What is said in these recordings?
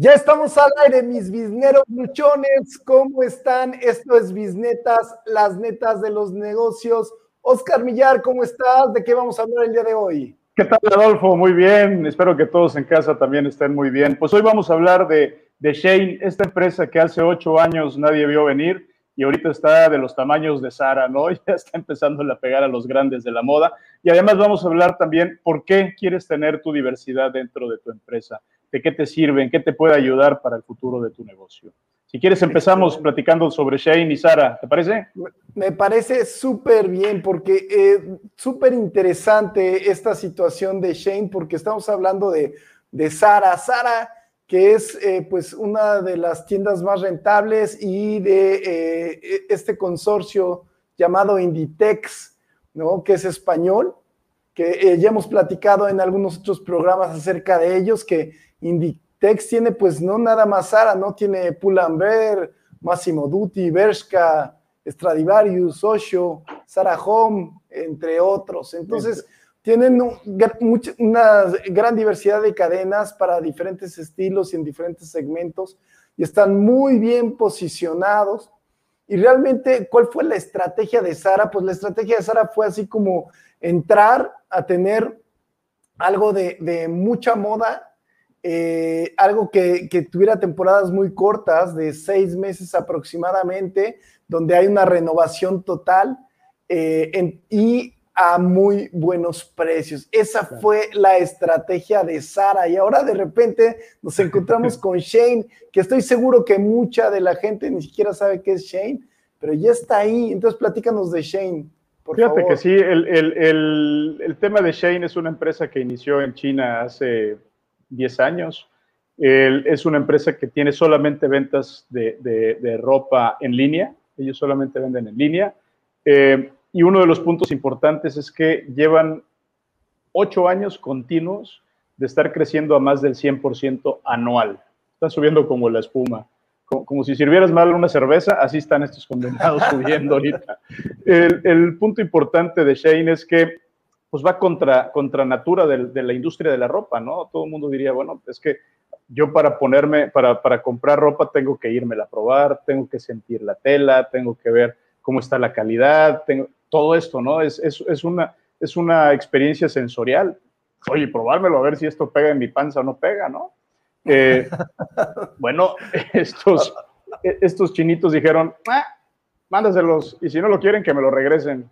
Ya estamos al aire, mis bisneros luchones. ¿Cómo están? Esto es Bisnetas, las netas de los negocios. Oscar Millar, ¿cómo estás? ¿De qué vamos a hablar el día de hoy? ¿Qué tal, Adolfo? Muy bien. Espero que todos en casa también estén muy bien. Pues hoy vamos a hablar de, de Shane, esta empresa que hace ocho años nadie vio venir y ahorita está de los tamaños de Sara, ¿no? Ya está empezando a pegar a los grandes de la moda. Y además vamos a hablar también por qué quieres tener tu diversidad dentro de tu empresa de qué te sirven, qué te puede ayudar para el futuro de tu negocio. Si quieres, empezamos platicando sobre Shane y Sara, ¿te parece? Me parece súper bien, porque eh, súper interesante esta situación de Shane, porque estamos hablando de, de Sara. Sara, que es eh, pues una de las tiendas más rentables y de eh, e, este consorcio llamado Inditex, ¿no? que es español, que ya hemos platicado en algunos otros programas acerca de ellos, que Inditex tiene pues no nada más Sara, ¿no? Tiene Pull&Bear, Massimo Dutti, Bershka, Stradivarius, Osho, Sara Home, entre otros. Entonces, tienen una gran diversidad de cadenas para diferentes estilos y en diferentes segmentos y están muy bien posicionados. Y realmente, ¿cuál fue la estrategia de Sara? Pues la estrategia de Sara fue así como entrar a tener algo de, de mucha moda eh, algo que, tuviera temporadas muy cortas, de seis meses aproximadamente, donde hay una renovación total eh, y a muy buenos precios. Esa fue la estrategia de Sara y ahora de repente nos encontramos con Shane, que estoy seguro que mucha de la gente ni siquiera sabe qué es Shane, pero ya está ahí. Entonces platícanos de Shane. Por Fíjate que sí, el, el tema de Shane es una empresa que inició en China hace 10 años. es una empresa que tiene solamente ventas de, ropa en línea. Ellos solamente venden en línea. Eh, y uno de los puntos importantes es que llevan ocho años continuos de estar creciendo a más del 100% anual. Están subiendo como la espuma. Como, si sirvieras mal una cerveza, así están estos condenados subiendo ahorita. El, el punto importante de Shane es que pues va contra, contra natura de, la industria de la ropa, ¿no? Todo el mundo diría, bueno, es que yo para ponerme, para, para comprar ropa tengo que irme a probar, tengo que sentir la tela, tengo que ver cómo está la calidad, tengo, todo esto, ¿no? Es, es, es, una, es una experiencia sensorial. Oye, probármelo a ver si esto pega en mi panza o no pega, ¿no? Eh, bueno, estos, estos chinitos dijeron, ah, mándaselos, y si no lo quieren, que me lo regresen.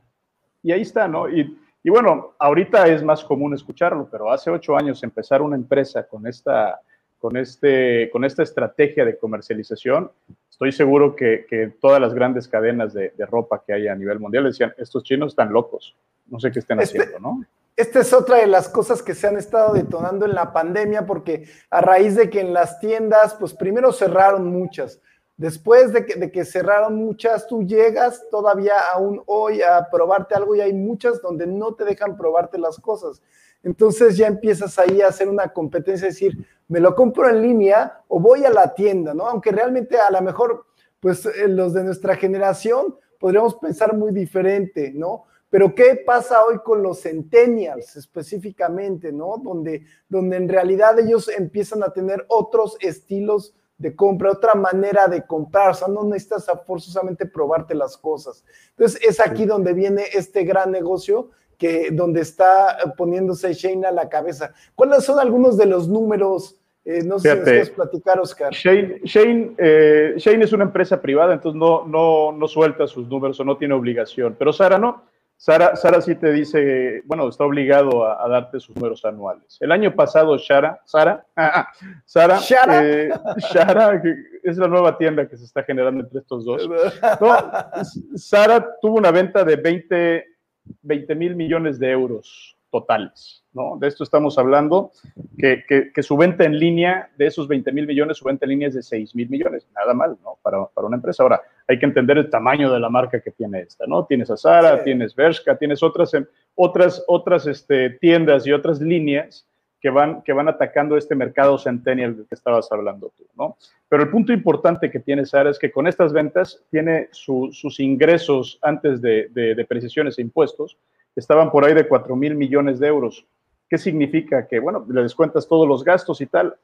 Y ahí está, ¿no? Y y bueno, ahorita es más común escucharlo, pero hace ocho años empezar una empresa con esta, con este, con esta estrategia de comercialización, estoy seguro que, que todas las grandes cadenas de, de, ropa que hay a nivel mundial decían, estos chinos están locos, no sé qué estén este, haciendo, ¿no? Esta es otra de las cosas que se han estado detonando en la pandemia, porque a raíz de que en las tiendas, pues primero cerraron muchas, Después de que, cerraron muchas, tú llegas todavía aún hoy a probarte algo y hay muchas donde no te dejan probarte las cosas. Entonces ya empiezas ahí a hacer una competencia, decir, me lo compro en línea o voy a la tienda, ¿no? Aunque realmente a lo mejor, pues eh, los de nuestra generación podríamos pensar muy diferente, ¿no? Pero ¿qué pasa hoy con los centennials específicamente, ¿no? Donde, donde en realidad ellos empiezan a tener otros estilos de compra, otra manera de comprar, o sea, no necesitas forzosamente probarte las cosas. Entonces, es aquí donde viene este gran negocio que donde está poniéndose Shane a la cabeza. ¿Cuáles son algunos de los números? Eh, no sé si quieres platicar, Oscar. Shane, Shane, eh, Shane, es una empresa privada, entonces no, no, no suelta sus números o no tiene obligación, pero Sara no. Sara, Sara sí te dice, bueno, está obligado a, darte sus números anuales. El año pasado, Sara, Sara, ah, Sara, eh, Sara, es la nueva tienda que se está generando entre estos dos. Sara tuvo una venta de 20 mil millones de euros totales, ¿no? De esto estamos hablando, que, que, su venta en línea, de esos 20 mil millones, su venta en línea es de 6 mil millones, nada mal, ¿no? Para, para, una empresa. Ahora, hay que entender el tamaño de la marca que tiene esta, ¿no? Tienes a Zara, tienes Bershka, tienes otras, em, otras, otras este, tiendas y otras líneas que van, que van atacando este mercado centennial del que estabas hablando tú, ¿no? Pero el punto importante que tiene Sara es que con estas ventas tiene sus ingresos antes de, de, de precisiones e impuestos, estaban por ahí de 4 mil millones de euros. ¿Qué significa? Que, bueno, le descuentas todos los gastos y tal.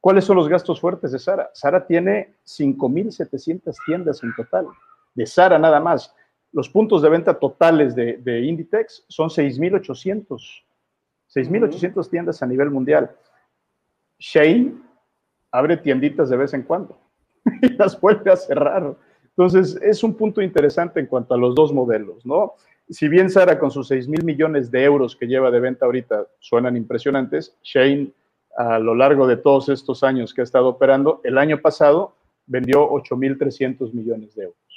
¿Cuáles son los gastos fuertes de Sara? Sara tiene 5.700 tiendas en total, de Sara nada más. Los puntos de venta totales de, de Inditex son 6.800. 6.800 tiendas a nivel mundial. Shane abre tienditas de vez en cuando y las vuelve a cerrar. Entonces, es un punto interesante en cuanto a los dos modelos, ¿no? Si bien Sara con sus 6 mil millones de euros que lleva de venta ahorita suenan impresionantes, Shane a lo largo de todos estos años que ha estado operando, el año pasado vendió 8.300 millones de euros.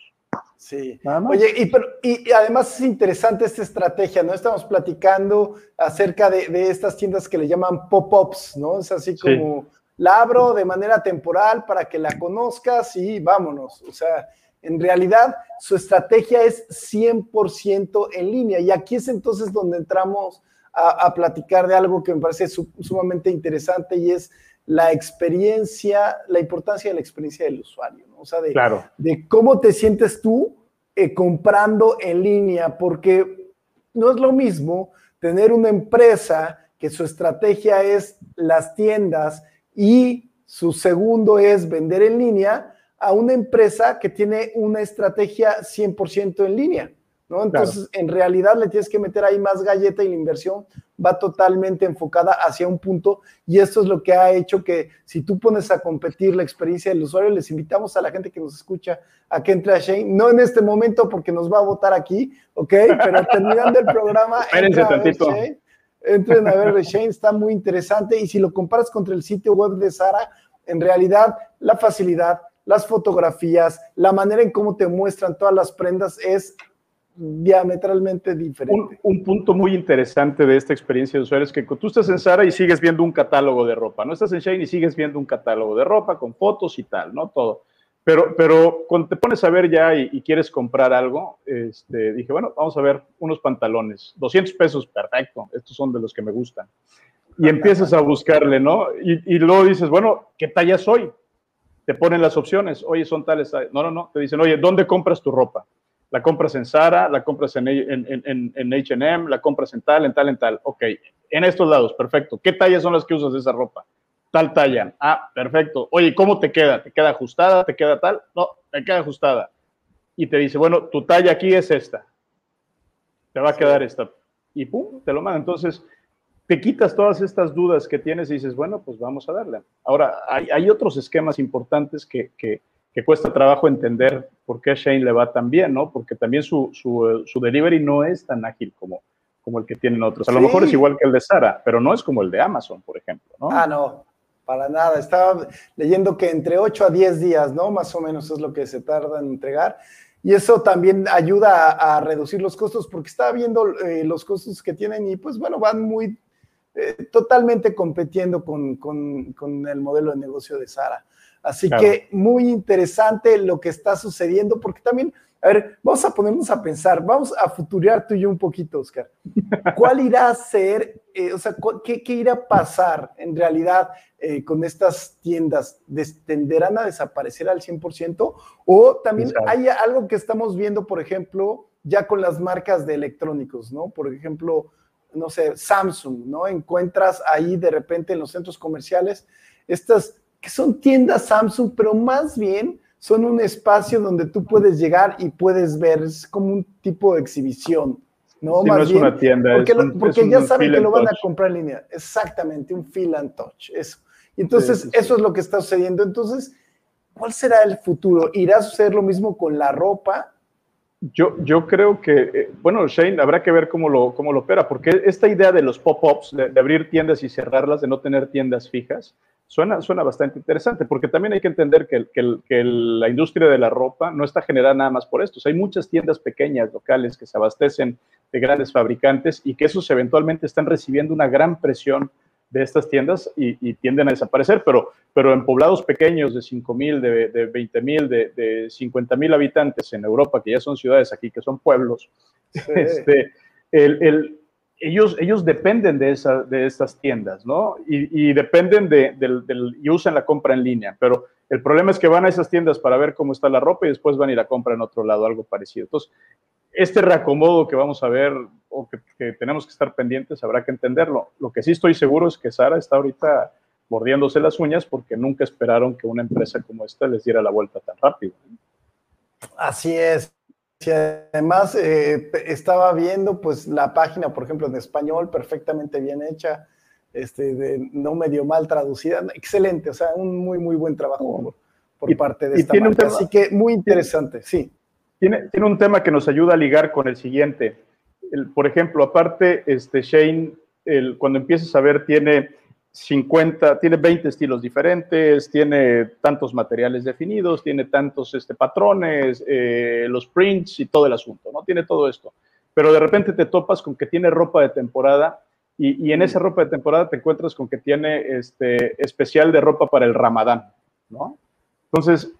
Sí. Oye, y, pero, y, además es interesante esta estrategia, ¿no? Estamos platicando acerca de, de estas tiendas que le llaman pop-ups, ¿no? Es así como la abro de manera temporal para que la conozcas y vámonos. O sea, en realidad su estrategia es 100% en línea. Y aquí es entonces donde entramos a, platicar de algo que me parece sumamente interesante y es la experiencia, la importancia de la experiencia del usuario, ¿no? O sea, de, de cómo te sientes tú eh, comprando en línea, porque no es lo mismo tener una empresa que su estrategia es las tiendas y su segundo es vender en línea a una empresa que tiene una estrategia 100% en línea. Entonces, en realidad le tienes que meter ahí más galleta y la inversión va totalmente enfocada hacia un punto y esto es lo que ha hecho que si tú pones a competir la experiencia del usuario, les invitamos a la gente que nos escucha a que entre a Shane, no en este momento porque nos va a votar aquí, ¿ok? Pero terminando el programa, entren a ver Shane, está muy interesante y si lo comparas contra el sitio web de Sara, en realidad la facilidad, las fotografías, la manera en cómo te muestran todas las prendas es diametralmente diferente. Un, punto muy interesante de esta experiencia de usuario es que tú estás en Sara y sigues viendo un catálogo de ropa, no estás en Shane y sigues viendo un catálogo de ropa con fotos y tal, ¿no? Todo. Pero, pero cuando te pones a ver ya y, quieres comprar algo, este, dije, bueno, vamos a ver unos pantalones, 200 pesos, perfecto, estos son de los que me gustan. Y empiezas a buscarle, ¿no? Y, y luego dices, bueno, ¿qué talla soy? Te ponen las opciones, oye, son tales, no, no, no, te dicen, oye, ¿dónde compras tu ropa? La compras en Zara, la compras en, en, HM, la compras en tal, en tal, en tal. Ok, en estos lados, perfecto. ¿Qué tallas son las que usas de esa ropa? Tal talla. Ah, perfecto. Oye, ¿cómo te queda? ¿Te queda ajustada? ¿Te queda tal? No, me queda ajustada. Y te dice, bueno, tu talla aquí es esta. Te va a quedar esta. Y pum, te lo manda. Entonces, te quitas todas estas dudas que tienes y dices, bueno, pues vamos a darle. Ahora, hay, otros esquemas importantes que, que que cuesta trabajo entender por qué a Shane le va tan bien, ¿no? Porque también su, su, su delivery no es tan ágil como, como el que tienen otros. A lo mejor es igual que el de Sara, pero no es como el de Amazon, por ejemplo, ¿no? Ah, no, para nada. Estaba leyendo que entre 8 a 10 días, ¿no? Más o menos es lo que se tarda en entregar. Y eso también ayuda a, reducir los costos, porque estaba viendo eh, los costos que tienen y pues bueno, van muy eh, totalmente compitiendo con, con, con, el modelo de negocio de Sara. Así que muy interesante lo que está sucediendo, porque también, a ver, vamos a ponernos a pensar, vamos a futurear tú y yo un poquito, Oscar. ¿Cuál irá a ser, eh, o sea, qué, irá a pasar en realidad eh, con estas tiendas? ¿Tenderán a desaparecer al 100%? O también hay algo que estamos viendo, por ejemplo, ya con las marcas de electrónicos, ¿no? Por ejemplo, no sé, Samsung, ¿no? Encuentras ahí de repente en los centros comerciales estas que son tiendas Samsung, pero más bien son un espacio donde tú puedes llegar y puedes ver, es como un tipo de exhibición. No, más no es una tienda. Porque, porque ya saben que lo van a comprar en línea. Exactamente, un feel and touch, eso. Y entonces, eso es lo que está sucediendo. Entonces, ¿cuál será el futuro? ¿Irá a suceder lo mismo con la ropa? Yo, yo creo que, eh, bueno, Shane, habrá que ver cómo lo, cómo lo opera, porque esta idea de los pop-ups, de, abrir tiendas y cerrarlas, de no tener tiendas fijas, Suena, suena bastante interesante, porque también hay que entender que, que, la industria de la ropa no está generada nada más por esto. hay muchas tiendas pequeñas, locales, que se abastecen de grandes fabricantes y que esos eventualmente están recibiendo una gran presión de estas tiendas y, tienden a desaparecer, pero, pero en poblados pequeños de 5 mil, de, de 20 mil, de, de 50 mil habitantes en Europa, que ya son ciudades aquí, que son pueblos, este, el, el, ellos, ellos dependen de, esa, de estas tiendas, ¿no? Y, dependen de, del, y usan la compra en línea, pero el problema es que van a esas tiendas para ver cómo está la ropa y después van a ir a comprar en otro lado, algo parecido. Entonces, este reacomodo que vamos a ver o que, tenemos que estar pendientes, habrá que entenderlo. Lo que sí estoy seguro es que Sara está ahorita mordiéndose las uñas porque nunca esperaron que una empresa como esta les diera la vuelta tan rápido. Así es. Y además eh, estaba viendo pues la página, por ejemplo, en español, perfectamente bien hecha, este, no medio mal traducida, excelente, o sea, un muy, muy buen trabajo por, parte de esta marca. Así que muy interesante, sí. Tiene, tiene un tema que nos ayuda a ligar con el siguiente. por ejemplo, aparte, este, Shane, el, cuando empiezas a ver, tiene 50, tiene 20 estilos diferentes, tiene tantos materiales definidos, tiene tantos este, patrones, eh, los prints y todo el asunto, ¿no? Tiene todo esto. Pero de repente te topas con que tiene ropa de temporada y, y en esa ropa de temporada te encuentras con que tiene este, especial de ropa para el ramadán, ¿no? Entonces,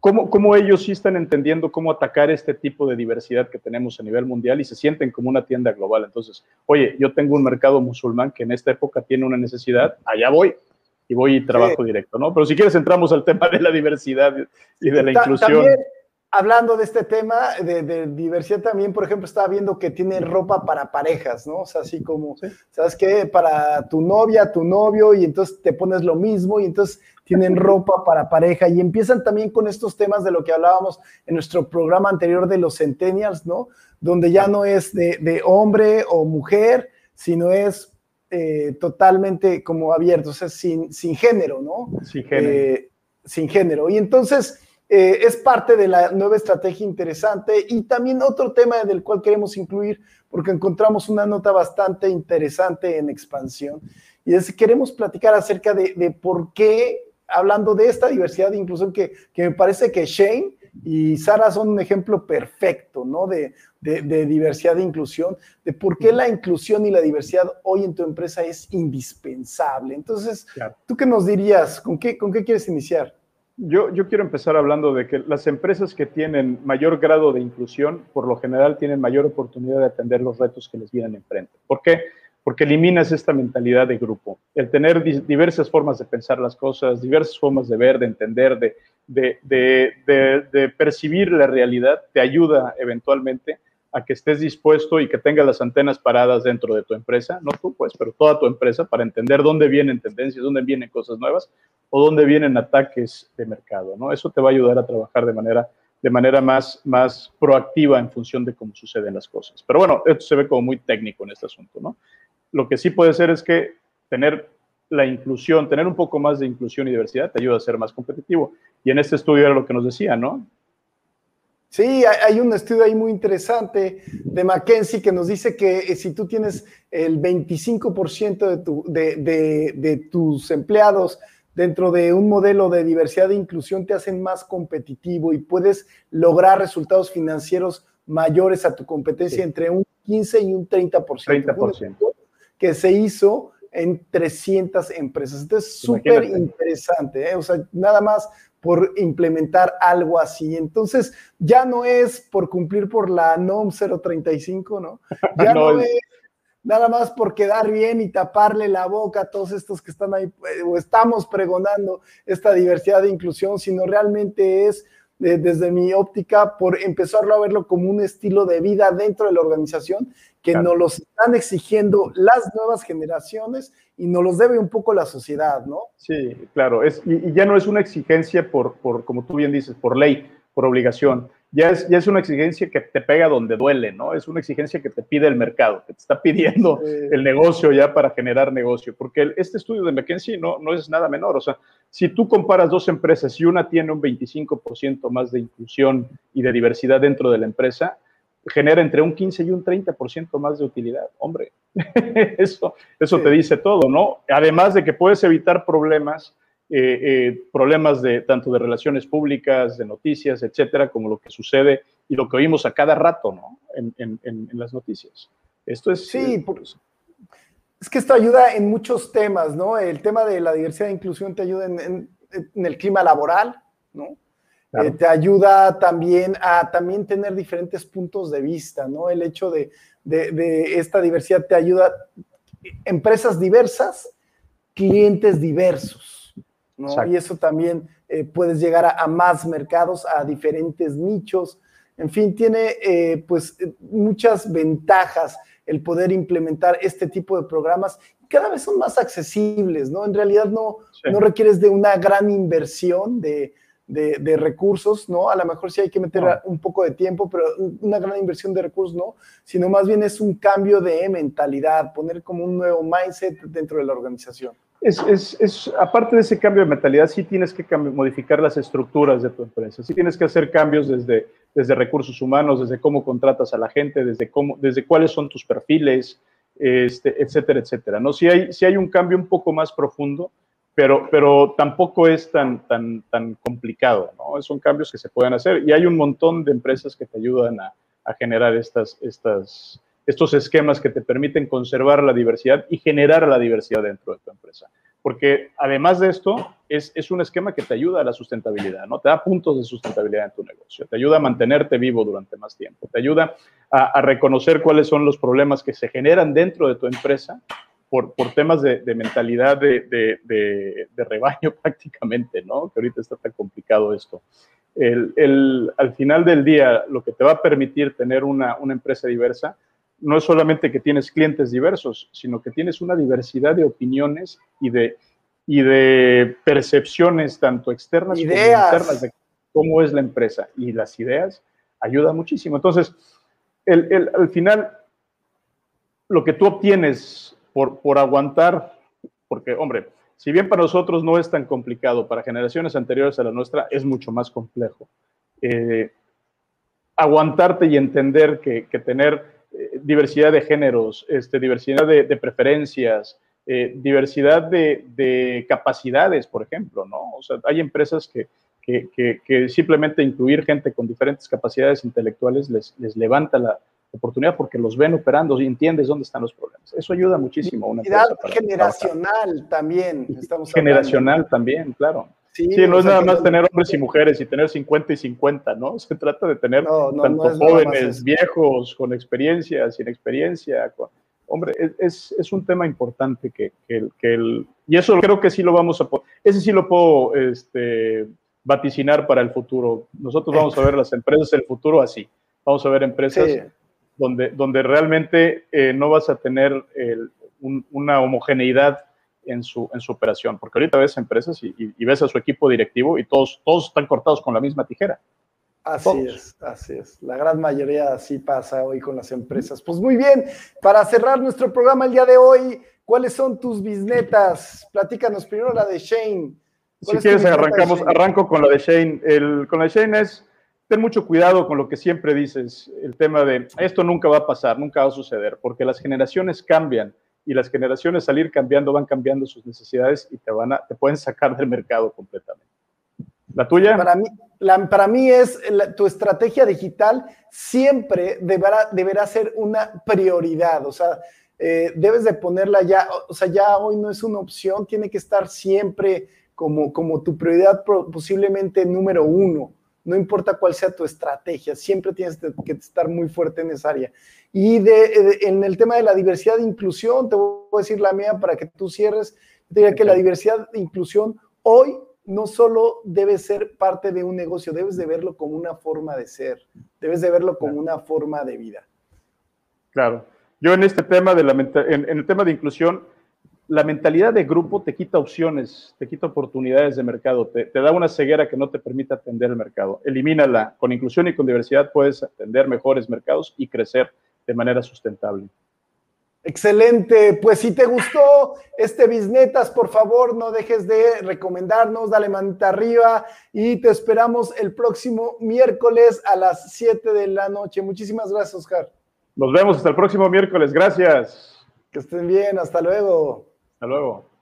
¿Cómo, ellos sí están entendiendo cómo atacar este tipo de diversidad que tenemos a nivel mundial y se sienten como una tienda global? Entonces, oye, yo tengo un mercado musulmán que en esta época tiene una necesidad, allá voy y voy y trabajo directo, ¿no? Pero si quieres entramos al tema de la diversidad y de la inclusión hablando de este tema de, diversidad también, por ejemplo, estaba viendo que tiene ropa para parejas, ¿no? O sea, así como, ¿sabes qué? Para tu novia, tu novio, y entonces te pones lo mismo, y entonces tienen ropa para pareja, y empiezan también con estos temas de lo que hablábamos en nuestro programa anterior de los centennials, ¿no? Donde ya no es de, hombre o mujer, sino es eh, totalmente como abierto, o sea, sin, sin género, ¿no? Sin género. Eh, sin género. Y entonces eh, es parte de la nueva estrategia interesante y también otro tema del cual queremos incluir, porque encontramos una nota bastante interesante en expansión, y es que queremos platicar acerca de, por qué, hablando de esta diversidad de inclusión, que, me parece que Shane y Sara son un ejemplo perfecto, ¿no? De, diversidad e inclusión, de por qué la inclusión y la diversidad hoy en tu empresa es indispensable. Entonces, ¿tú qué nos dirías? ¿Con qué, con qué quieres iniciar? Yo, quiero empezar hablando de que las empresas que tienen mayor grado de inclusión, por lo general, tienen mayor oportunidad de atender los retos que les vienen enfrente. ¿Por qué? Porque eliminas esta mentalidad de grupo. El tener diversas formas de pensar las cosas, diversas formas de ver, de entender, de, de percibir la realidad, te ayuda eventualmente que estés dispuesto y que tengas las antenas paradas dentro de tu empresa, no tú pues, pero toda tu empresa, para entender dónde vienen tendencias, dónde vienen cosas nuevas o dónde vienen ataques de mercado, ¿no? Eso te va a ayudar a trabajar de manera, de manera más, más proactiva en función de cómo suceden las cosas. Pero bueno, esto se ve como muy técnico en este asunto, ¿no? Lo que sí puede ser es que tener la inclusión, tener un poco más de inclusión y diversidad te ayuda a ser más competitivo. Y en este estudio era lo que nos decía, ¿no? Sí, hay un estudio ahí muy interesante de McKenzie que nos dice que eh, si tú tienes el 25% de, de, tus empleados dentro de un modelo de diversidad e inclusión, te hacen más competitivo y puedes lograr resultados financieros mayores a tu competencia entre un 15 y un 30%. 30%. Que se hizo en 300 empresas. Entonces, súper interesante. ¿eh? O sea, nada más por implementar algo así. Entonces, ya no es por cumplir por la NOM 035, ¿no? Ya no, es nada más por quedar bien y taparle la boca a todos estos que están ahí eh, o estamos pregonando esta diversidad de inclusión, sino realmente es desde mi óptica, por empezarlo a verlo como un estilo de vida dentro de la organización que nos lo están exigiendo las nuevas generaciones y nos los debe un poco la sociedad, ¿no? Sí, claro, es, y, ya no es una exigencia por, por, como tú bien dices, por ley, por obligación, ya es, ya es una exigencia que te pega donde duele, ¿no? Es una exigencia que te pide el mercado, que te está pidiendo el negocio ya para generar negocio, porque este estudio de McKinsey no, no es nada menor, o sea, si tú comparas dos empresas y una tiene un 25% más de inclusión y de diversidad dentro de la empresa, genera entre un 15 y un 30% más de utilidad. Hombre, eso, eso te dice todo, ¿no? Además de que puedes evitar problemas eh, eh, problemas de tanto de relaciones públicas, de noticias, etcétera, como lo que sucede y lo que oímos a cada rato, ¿no? En, en, las noticias. Esto es. Sí, eh, por, es que esto ayuda en muchos temas, ¿no? El tema de la diversidad e inclusión te ayuda en, el clima laboral, ¿no? Te ayuda también a también tener diferentes puntos de vista, ¿no? El hecho de, de, de esta diversidad te ayuda, empresas diversas, clientes diversos. Y eso también eh, puedes llegar a, más mercados, a diferentes nichos. En fin, tiene eh, pues muchas ventajas el poder implementar este tipo de programas. Cada vez son más accesibles, ¿no? En realidad no, no requieres de una gran inversión de, de, recursos, ¿no? A lo mejor sí hay que meter un poco de tiempo, pero una gran inversión de recursos, ¿no? Sino más bien es un cambio de mentalidad, poner como un nuevo mindset dentro de la organización. Es, es, es, aparte de ese cambio de mentalidad, sí tienes que modificar las estructuras de tu empresa, sí tienes que hacer cambios desde, desde recursos humanos, desde cómo contratas a la gente, desde, cómo, desde cuáles son tus perfiles, este, etcétera, etcétera. ¿no? Si, hay, si hay un cambio un poco más profundo, pero, pero tampoco es tan, tan, tan complicado, ¿no? Son cambios que se pueden hacer y hay un montón de empresas que te ayudan a, a generar estas, estas, estos esquemas que te permiten conservar la diversidad y generar la diversidad dentro de tu empresa. Porque además de esto, es, es, un esquema que te ayuda a la sustentabilidad, ¿no? Te da puntos de sustentabilidad en tu negocio, te ayuda a mantenerte vivo durante más tiempo, te ayuda a, a reconocer cuáles son los problemas que se generan dentro de tu empresa por, por temas de, de mentalidad de, de, de, rebaño prácticamente, ¿no? Que ahorita está tan complicado esto. El, el, al final del día, lo que te va a permitir tener una, una empresa diversa no es solamente que tienes clientes diversos, sino que tienes una diversidad de opiniones y de, y de percepciones, tanto externas como internas, de cómo es la empresa. Y las ideas ayudan muchísimo. Entonces, el, el, al final, lo que tú obtienes por, aguantar, porque, hombre, si bien para nosotros no es tan complicado, para generaciones anteriores a la nuestra es mucho más complejo. Eh, aguantarte y entender que, tener eh, diversidad de géneros, este, diversidad de, preferencias, eh, diversidad de, capacidades, por ejemplo, ¿no? O sea, hay empresas que, que, simplemente incluir gente con diferentes capacidades intelectuales les, les levanta la, oportunidad porque los ven operando y entiendes dónde están los problemas. Eso ayuda muchísimo a una empresa. generacional también. Estamos generacional también, claro. Sí, no es nada más tener hombres y mujeres y tener 50 y 50, ¿no? Se trata de tener tanto jóvenes, viejos, con experiencia, sin experiencia. Hombre, es, es, un tema importante que, que, que, el... Y eso creo que sí lo vamos a... Ese sí lo puedo este, vaticinar para el futuro. Nosotros vamos a ver las empresas del futuro así. Vamos a ver empresas donde, donde realmente eh, no vas a tener una homogeneidad en su, en su operación, porque ahorita ves empresas y, ves a su equipo directivo y todos, todos están cortados con la misma tijera. Así es, así es. La gran mayoría así pasa hoy con las empresas. Pues muy bien, para cerrar nuestro programa el día de hoy, ¿cuáles son tus bisnetas? Platícanos primero la de Shane. Si quieres, arrancamos, arranco con la de Shane. El, con la de Shane es ten mucho cuidado con lo que siempre dices, el tema de esto nunca va a pasar, nunca va a suceder, porque las generaciones cambian y las generaciones salir cambiando van cambiando sus necesidades y te van a, te pueden sacar del mercado completamente. ¿La tuya? Para mí, para mí es tu estrategia digital siempre deberá, deberá ser una prioridad, o sea, eh, debes de ponerla ya, o sea, ya hoy no es una opción, tiene que estar siempre como, como tu prioridad posiblemente número uno no importa cuál sea tu estrategia, siempre tienes que estar muy fuerte en esa área. Y de, en el tema de la diversidad e inclusión, te voy a decir la mía para que tú cierres, diría que la diversidad e inclusión hoy no solo debe ser parte de un negocio, debes de verlo como una forma de ser, debes de verlo como una forma de vida. Claro. Yo en este tema de la en el tema de inclusión, la mentalidad de grupo te quita opciones, te quita oportunidades de mercado, te, da una ceguera que no te permite atender el mercado. Elimínala. Con inclusión y con diversidad puedes atender mejores mercados y crecer de manera sustentable. Excelente. Pues si te gustó este Bisnetas, por favor, no dejes de recomendarnos, dale manita arriba y te esperamos el próximo miércoles a las 7 de la noche. Muchísimas gracias, Oscar. Nos vemos hasta el próximo miércoles. Gracias. Que estén bien. Hasta luego. Hasta luego.